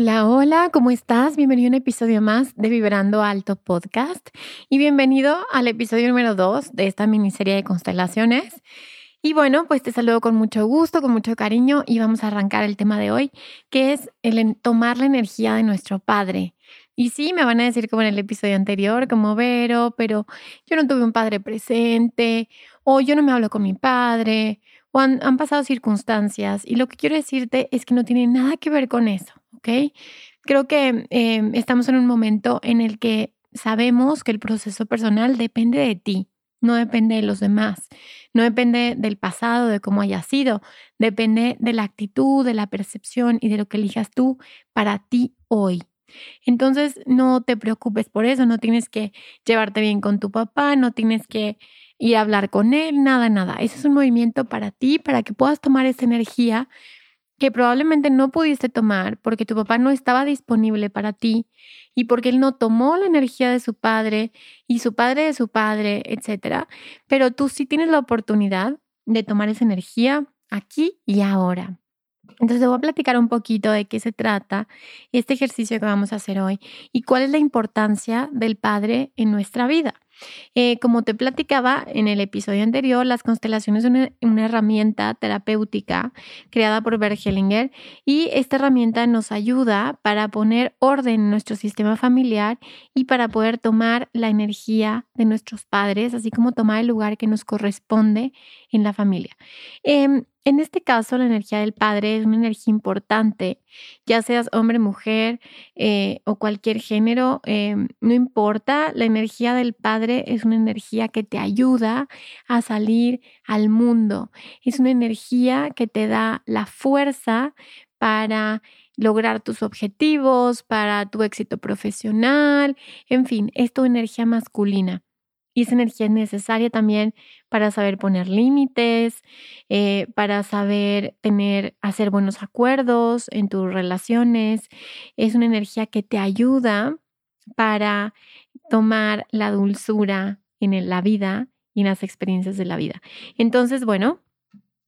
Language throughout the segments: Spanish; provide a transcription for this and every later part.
Hola, hola, ¿cómo estás? Bienvenido a un episodio más de Vibrando Alto Podcast y bienvenido al episodio número 2 de esta miniserie de constelaciones. Y bueno, pues te saludo con mucho gusto, con mucho cariño y vamos a arrancar el tema de hoy, que es el tomar la energía de nuestro Padre. Y sí, me van a decir como en el episodio anterior, como Vero, pero yo no tuve un padre presente, o yo no me hablo con mi padre, o han, pasado circunstancias. Y lo que quiero decirte es que no tiene nada que ver con eso. ¿Ok? Creo que em, estamos en un momento en el que sabemos que el proceso personal depende de ti, no depende de los demás, no depende del pasado, de cómo haya sido, depende de la actitud, de la percepción y de lo que elijas tú para ti hoy. Entonces, no te preocupes por eso, no tienes que llevarte bien con tu papá, no tienes que ir a hablar con él, nada, nada. Ese es un movimiento para ti, para que puedas tomar esa energía que probablemente no pudiste tomar porque tu papá no estaba disponible para ti y porque él no tomó la energía de su padre y su padre de su padre, etcétera, pero tú sí tienes la oportunidad de tomar esa energía aquí y ahora. Entonces te voy a platicar un poquito de qué se trata este ejercicio que vamos a hacer hoy y cuál es la importancia del padre en nuestra vida. Eh, como te platicaba en el episodio anterior, las constelaciones son una, herramienta terapéutica creada por Bert Hellinger y esta herramienta nos ayuda para poner orden en nuestro sistema familiar y para poder tomar la energía de nuestros padres, así como tomar el lugar que nos corresponde en la familia. Em, en este caso, la energía del padre es una energía importante, ya seas hombre, mujer eh, o cualquier género, em, no importa, la energía del padre es una energía que te ayuda a salir al mundo, es una energía que te da la fuerza para lograr tus objetivos, para tu éxito profesional, en fin, es tu energía masculina. Y esa energía es necesaria también para saber poner límites, eh, para saber tener, hacer buenos acuerdos en tus relaciones. Es una energía que te ayuda para tomar la dulzura en la vida y en las experiencias de la vida. Entonces, bueno,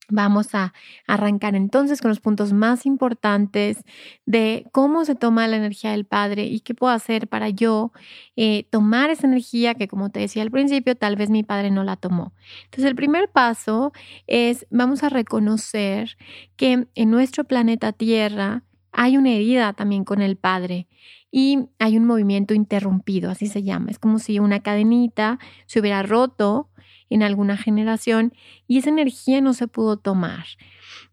Vamos a arrancar entonces con los puntos más importantes de cómo se toma la energía del Padre y qué puedo hacer para yo eh, tomar esa energía que, como te decía al principio, tal vez mi Padre no la tomó. Entonces, el primer paso es, vamos a reconocer que en nuestro planeta Tierra hay una herida también con el Padre y hay un movimiento interrumpido, así se llama. Es como si una cadenita se hubiera roto en alguna generación y esa energía no se pudo tomar.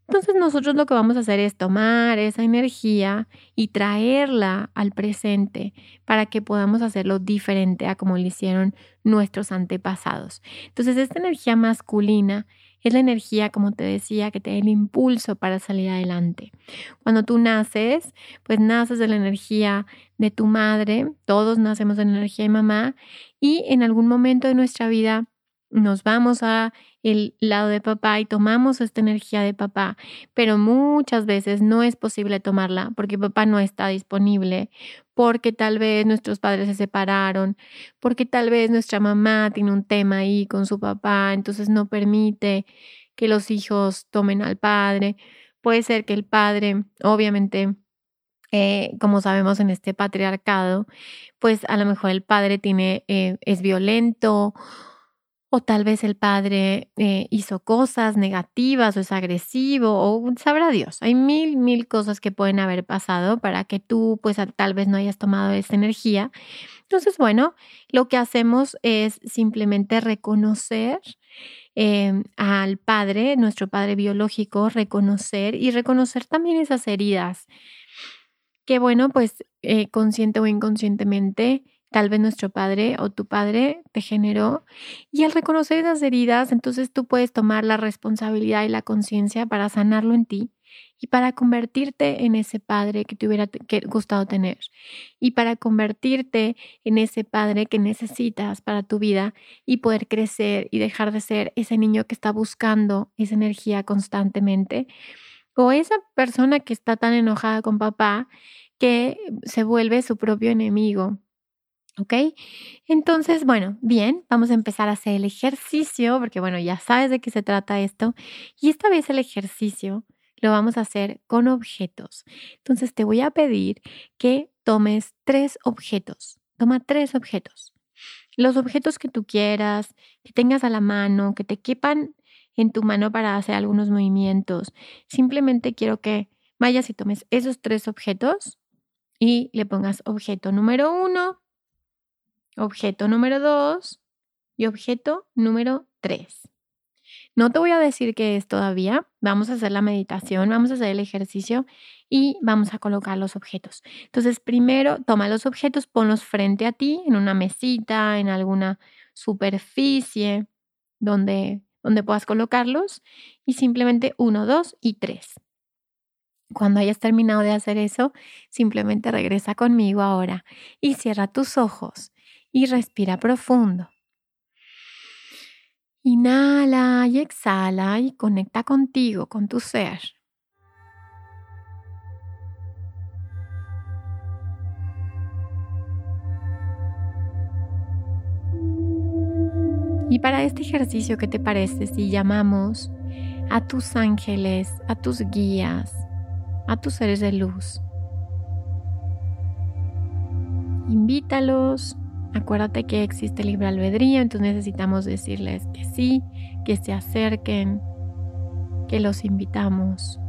Entonces nosotros lo que vamos a hacer es tomar esa energía y traerla al presente para que podamos hacerlo diferente a como lo hicieron nuestros antepasados. Entonces esta energía masculina es la energía, como te decía, que te da el impulso para salir adelante. Cuando tú naces, pues naces de la energía de tu madre, todos nacemos de la energía de mamá y en algún momento de nuestra vida nos vamos a el lado de papá y tomamos esta energía de papá, pero muchas veces no es posible tomarla porque papá no está disponible, porque tal vez nuestros padres se separaron, porque tal vez nuestra mamá tiene un tema ahí con su papá, entonces no permite que los hijos tomen al padre. Puede ser que el padre, obviamente, eh, como sabemos en este patriarcado, pues a lo mejor el padre tiene, eh, es violento o tal vez el padre eh, hizo cosas negativas o es agresivo o sabrá Dios. Hay mil, mil cosas que pueden haber pasado para que tú pues tal vez no hayas tomado esa energía. Entonces, bueno, lo que hacemos es simplemente reconocer em, al padre, nuestro padre biológico, reconocer y reconocer también esas heridas que, bueno, pues eh, consciente o inconscientemente, tal vez nuestro padre o tu padre te generó. Y al reconocer esas heridas, entonces tú puedes tomar la responsabilidad y la conciencia para sanarlo en ti y para convertirte en ese padre que te hubiera gustado tener y para convertirte en ese padre que necesitas para tu vida y poder crecer y dejar de ser ese niño que está buscando esa energía constantemente o esa persona que está tan enojada con papá que se vuelve su propio enemigo. ¿Ok? Entonces, bueno, bien, vamos a empezar a hacer el ejercicio, porque bueno, ya sabes de qué se trata esto. Y esta vez el ejercicio lo vamos a hacer con objetos. Entonces te voy a pedir que tomes tres objetos. Toma tres objetos. Los objetos que tú quieras, que tengas a la mano, que te quepan en tu mano para hacer algunos movimientos. Simplemente quiero que vayas y tomes esos tres objetos y le pongas objeto número uno, objeto número dos y objeto número tres. No te voy a decir qué es todavía. Vamos a hacer la meditación, vamos a hacer el ejercicio y vamos a colocar los objetos. Entonces, primero toma los objetos, ponlos frente a ti en una mesita, en alguna superficie donde, donde puedas colocarlos y simplemente uno, dos y tres. Cuando hayas terminado de hacer eso, simplemente regresa conmigo ahora y cierra tus ojos y respira profundo. Inhala y exhala y conecta contigo, con tu ser. Y para este ejercicio, ¿qué te parece si llamamos a tus ángeles, a tus guías, a tus seres de luz? Invítalos Acuérdate que existe libre albedrío, entonces necesitamos decirles que sí, que se acerquen, que los invitamos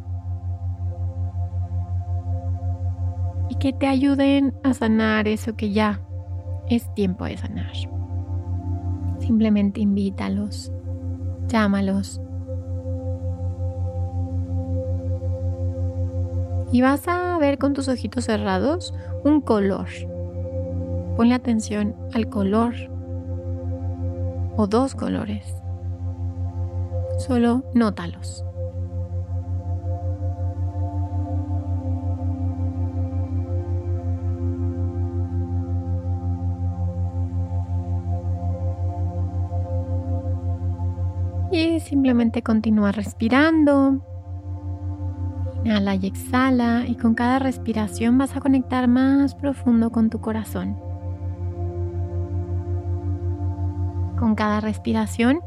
y que te ayuden a sanar eso que ya es tiempo de sanar. Simplemente invítalos, llámalos. Y vas a ver con tus ojitos cerrados un color Ponle atención al color o dos colores. Solo nótalos. Y simplemente continúa respirando. Inhala y exhala y con cada respiración vas a conectar más profundo con tu corazón. Cada respiración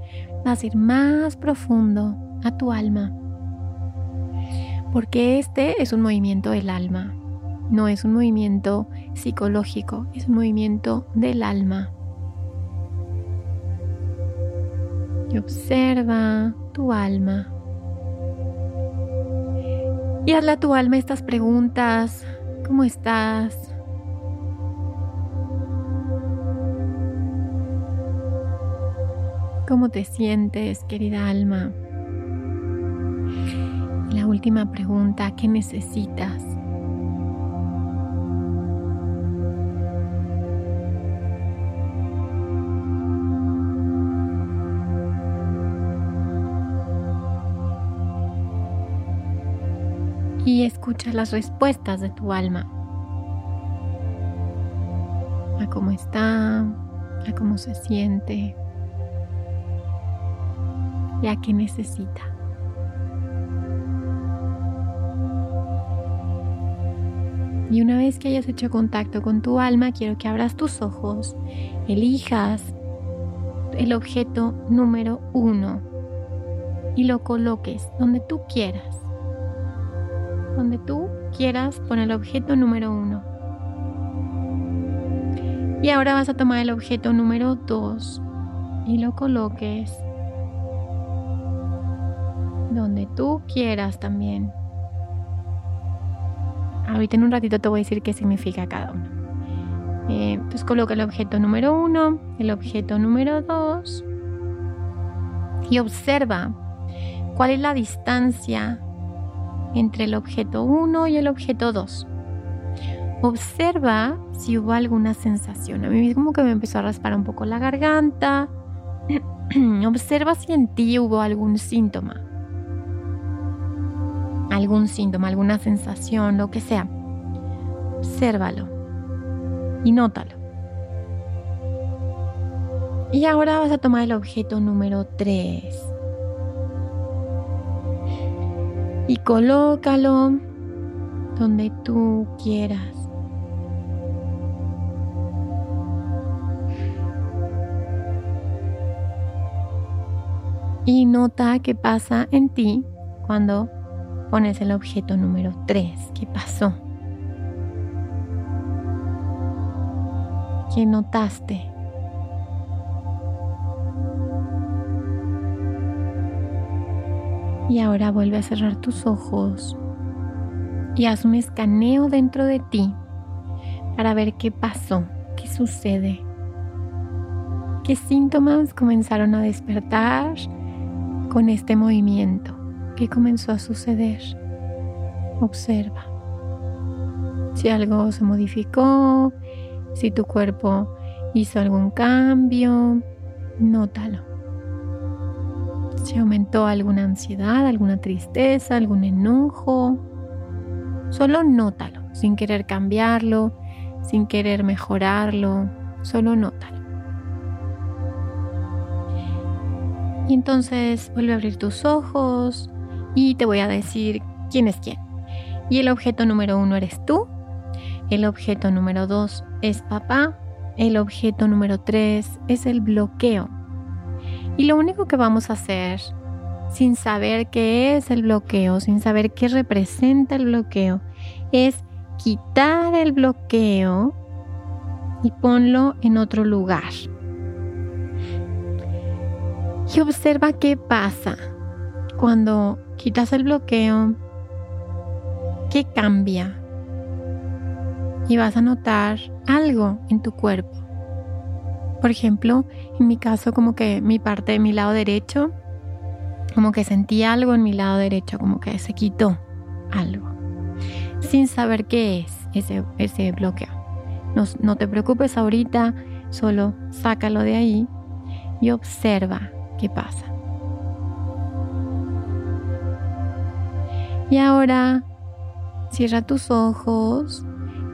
vas a ir más profundo a tu alma. Porque este es un movimiento del alma, no es un movimiento psicológico, es un movimiento del alma. Y observa tu alma. Y hazle a tu alma estas preguntas. ¿Cómo estás? ¿Cómo te sientes, querida alma? Y la última pregunta, ¿qué necesitas? y escucha las respuestas de tu alma. A cómo está, a cómo se siente, ya que necesita. Y una vez que hayas hecho contacto con tu alma, quiero que abras tus ojos, elijas el objeto número uno y lo coloques donde tú quieras. Donde tú quieras pon el objeto número uno. Y ahora vas a tomar el objeto número dos y lo coloques tú quieras también. Ahorita en un ratito te voy a decir qué significa cada uno. Eh, entonces coloca el objeto número uno, el objeto número dos y observa cuál es la distancia entre el objeto 1 y el objeto 2. Observa si hubo alguna sensación. A mí como que me empezó a raspar un poco la garganta. Observa si en ti hubo algún síntoma. Algún síntoma, alguna sensación, lo que sea. Obsérvalo y nótalo. Y ahora vas a tomar el objeto número 3 y colócalo donde tú quieras. Y nota qué pasa en ti cuando pones el objeto número 3. ¿Qué pasó? ¿Qué notaste? Y ahora vuelve a cerrar tus ojos y haz un escaneo dentro de ti para ver qué pasó, qué sucede, qué síntomas comenzaron a despertar con este movimiento, qué comenzó a suceder. Observa si algo se modificó, si tu cuerpo hizo algún cambio, nótalo si aumentó alguna ansiedad, alguna tristeza, algún enojo. Solo nótalo, sin querer cambiarlo, sin querer mejorarlo, solo nótalo. Y entonces vuelve a abrir tus ojos y te voy a decir quién es quién. Y el objeto número uno eres tú. El objeto número dos es papá. El objeto número tres es el bloqueo y lo único que vamos a hacer, sin saber qué es el bloqueo, sin saber qué representa el bloqueo, es quitar el bloqueo y ponlo en otro lugar. Y observa qué pasa cuando quitas el bloqueo, qué cambia. Y vas a notar algo en tu cuerpo. Por ejemplo, en mi caso como que mi parte de mi lado derecho, como que sentí algo en mi lado derecho, como que se quitó algo, sin saber qué es ese, ese bloqueo. No, no te preocupes ahorita, solo sácalo de ahí y observa qué pasa. Y ahora cierra tus ojos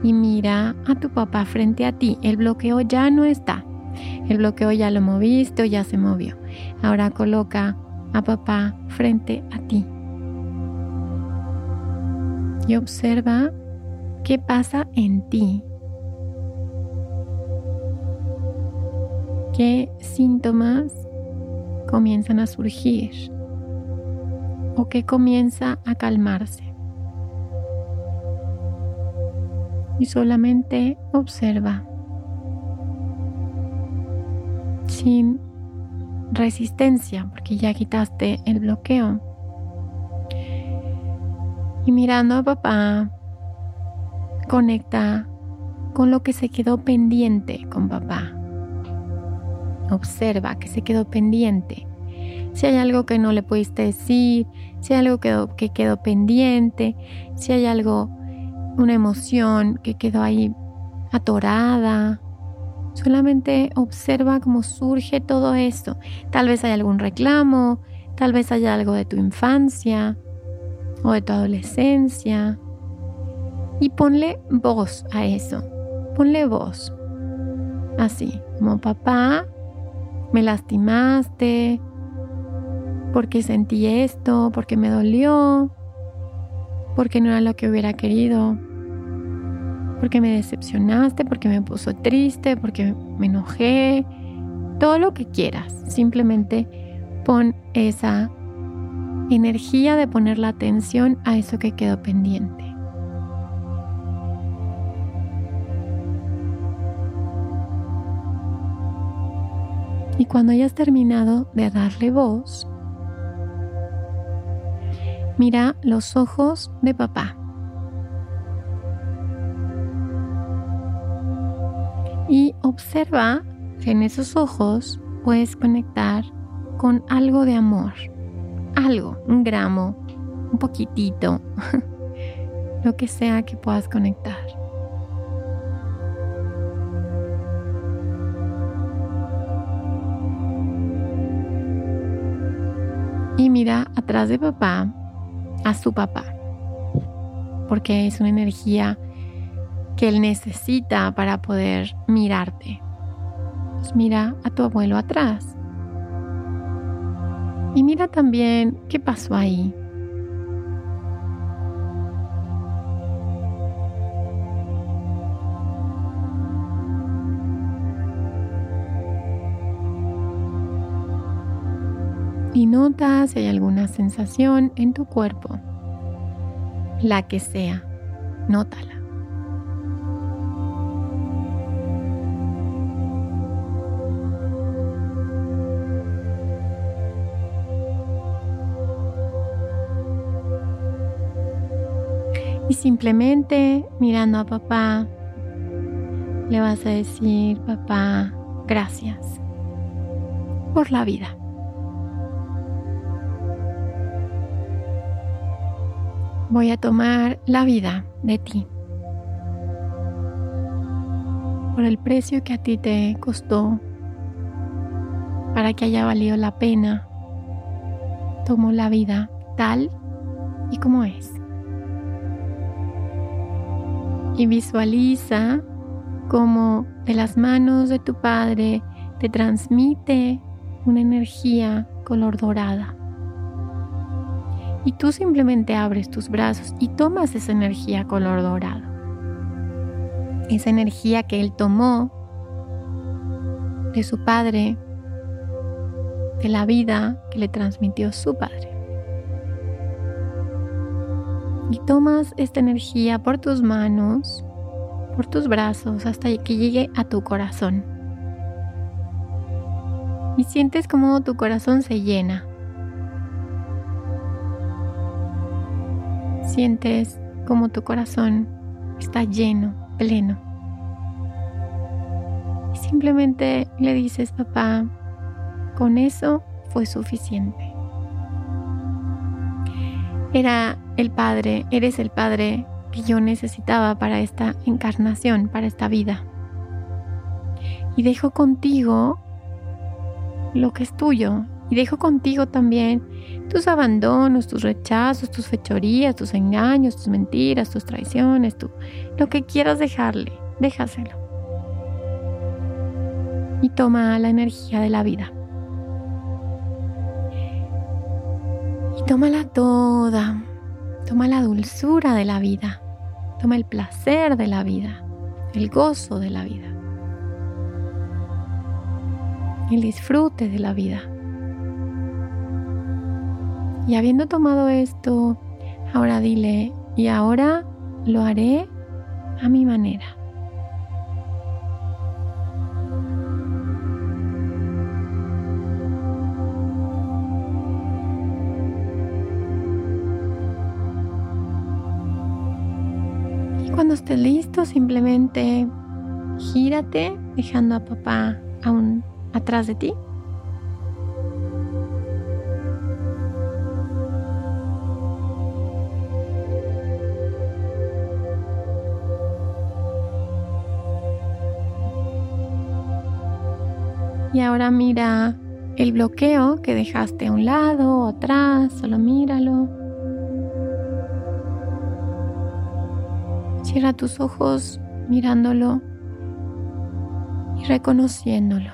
y mira a tu papá frente a ti. El bloqueo ya no está. El bloqueo ya lo moviste o ya se movió. Ahora coloca a papá frente a ti. Y observa qué pasa en ti. ¿Qué síntomas comienzan a surgir? ¿O qué comienza a calmarse? Y solamente observa. sin resistencia, porque ya quitaste el bloqueo. Y mirando a papá, conecta con lo que se quedó pendiente con papá. Observa que se quedó pendiente. Si hay algo que no le pudiste decir, si hay algo que, que quedó pendiente, si hay algo, una emoción que quedó ahí atorada, Solamente observa cómo surge todo esto. Tal vez hay algún reclamo, tal vez haya algo de tu infancia o de tu adolescencia. Y ponle voz a eso. Ponle voz. Así, como papá, me lastimaste, porque sentí esto, porque me dolió, porque no era lo que hubiera querido porque me decepcionaste, porque me puso triste, porque me enojé, todo lo que quieras. Simplemente pon esa energía de poner la atención a eso que quedó pendiente. Y cuando hayas terminado de darle voz, mira los ojos de papá. Y observa que en esos ojos puedes conectar con algo de amor, algo, un gramo, un poquitito, lo que sea que puedas conectar. Y mira atrás de papá a su papá, porque es una energía que él necesita para poder mirarte. Pues mira a tu abuelo atrás. Y mira también qué pasó ahí. Y nota si hay alguna sensación en tu cuerpo, la que sea, nótala. Y simplemente mirando a papá, le vas a decir, papá, gracias por la vida. Voy a tomar la vida de ti. Por el precio que a ti te costó, para que haya valido la pena, tomo la vida tal y como es. Y visualiza cómo de las manos de tu Padre te transmite una energía color dorada y tú simplemente abres tus brazos y tomas esa energía color dorado. Esa energía que él tomó de su padre, de la vida que le transmitió su padre. Y tomas esta energía por tus manos, por tus brazos, hasta que llegue a tu corazón. Y sientes como tu corazón se llena Sientes como tu corazón está lleno, pleno. Y simplemente le dices, papá, con eso fue suficiente. Era el Padre, eres el Padre que yo necesitaba para esta encarnación, para esta vida. Y dejo contigo lo que es tuyo, y dejo contigo también tus abandonos, tus rechazos, tus fechorías, tus engaños, tus mentiras, tus traiciones, tu, lo que quieras dejarle, déjaselo. Y toma la energía de la vida. Y tómala toda. Toma la dulzura de la vida. Toma el placer de la vida. El gozo de la vida. El disfrute de la vida. Y habiendo tomado esto, ahora dile, y ahora lo haré a mi manera. Y cuando estés listo, simplemente gírate dejando a papá aún atrás de ti. Y ahora mira el bloqueo que dejaste a un lado o atrás, solo míralo. Cierra tus ojos mirándolo y reconociéndolo.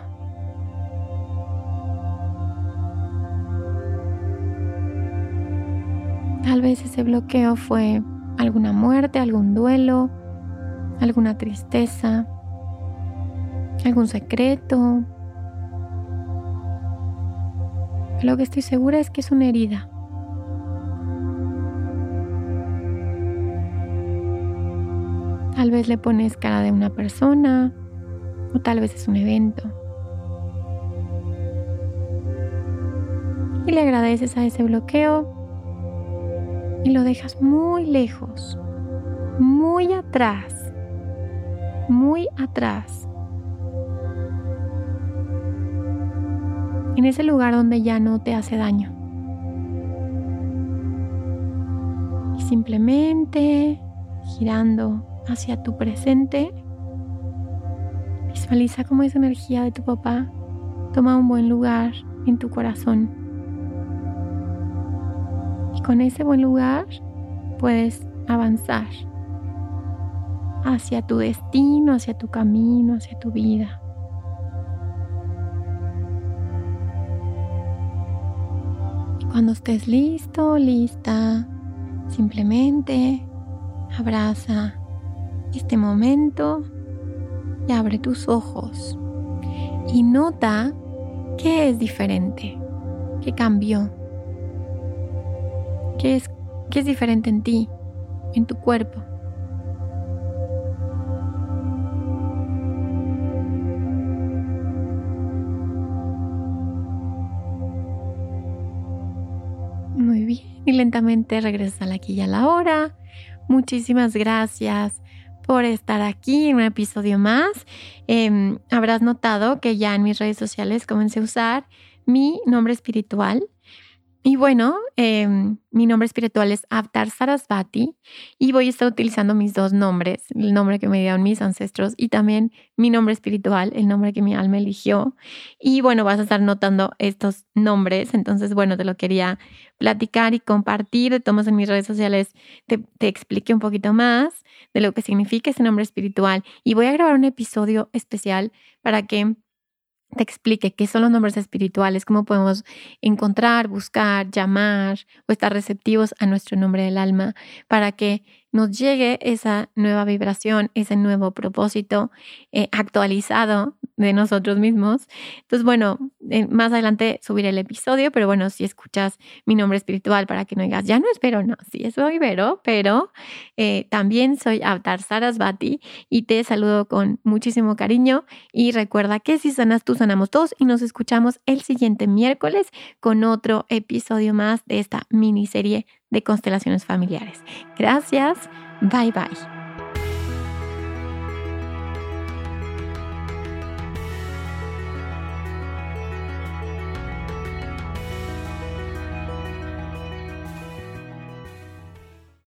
Tal vez ese bloqueo fue alguna muerte, algún duelo, alguna tristeza, algún secreto, lo que estoy segura es que es una herida. Tal vez le pones cara de una persona o tal vez es un evento. Y le agradeces a ese bloqueo y lo dejas muy lejos, muy atrás, muy atrás. En ese lugar donde ya no te hace daño. Y simplemente girando hacia tu presente, visualiza cómo esa energía de tu papá toma un buen lugar en tu corazón. Y con ese buen lugar puedes avanzar hacia tu destino, hacia tu camino, hacia tu vida. Cuando estés listo, lista, simplemente abraza este momento y abre tus ojos y nota qué es diferente, qué cambió, qué es, qué es diferente en ti, en tu cuerpo. Lentamente regresas a la aquí y a la hora. Muchísimas gracias por estar aquí en un episodio más. Em, habrás notado que ya en mis redes sociales comencé a usar mi nombre espiritual y bueno, em, mi nombre espiritual es Avtar Sarasvati y voy a estar utilizando mis dos nombres, el nombre que me dieron mis ancestros y también mi nombre espiritual, el nombre que mi alma eligió. Y bueno, vas a estar notando estos nombres, entonces bueno, te lo quería platicar y compartir. De todos en mis redes sociales te, te expliqué un poquito más de lo que significa ese nombre espiritual y voy a grabar un episodio especial para que te explique qué son los nombres espirituales, cómo podemos encontrar, buscar, llamar o estar receptivos a nuestro nombre del alma para que nos llegue esa nueva vibración, ese nuevo propósito eh, actualizado de nosotros mismos. Entonces, bueno, más adelante subiré el episodio, pero bueno, si escuchas mi nombre espiritual para que no digas, ya no espero, no, sí soy Vero, pero eh, también soy Avatar Sarasvati y te saludo con muchísimo cariño y recuerda que si sanas tú, sanamos todos y nos escuchamos el siguiente miércoles con otro episodio más de esta miniserie de constelaciones familiares. Gracias, bye bye.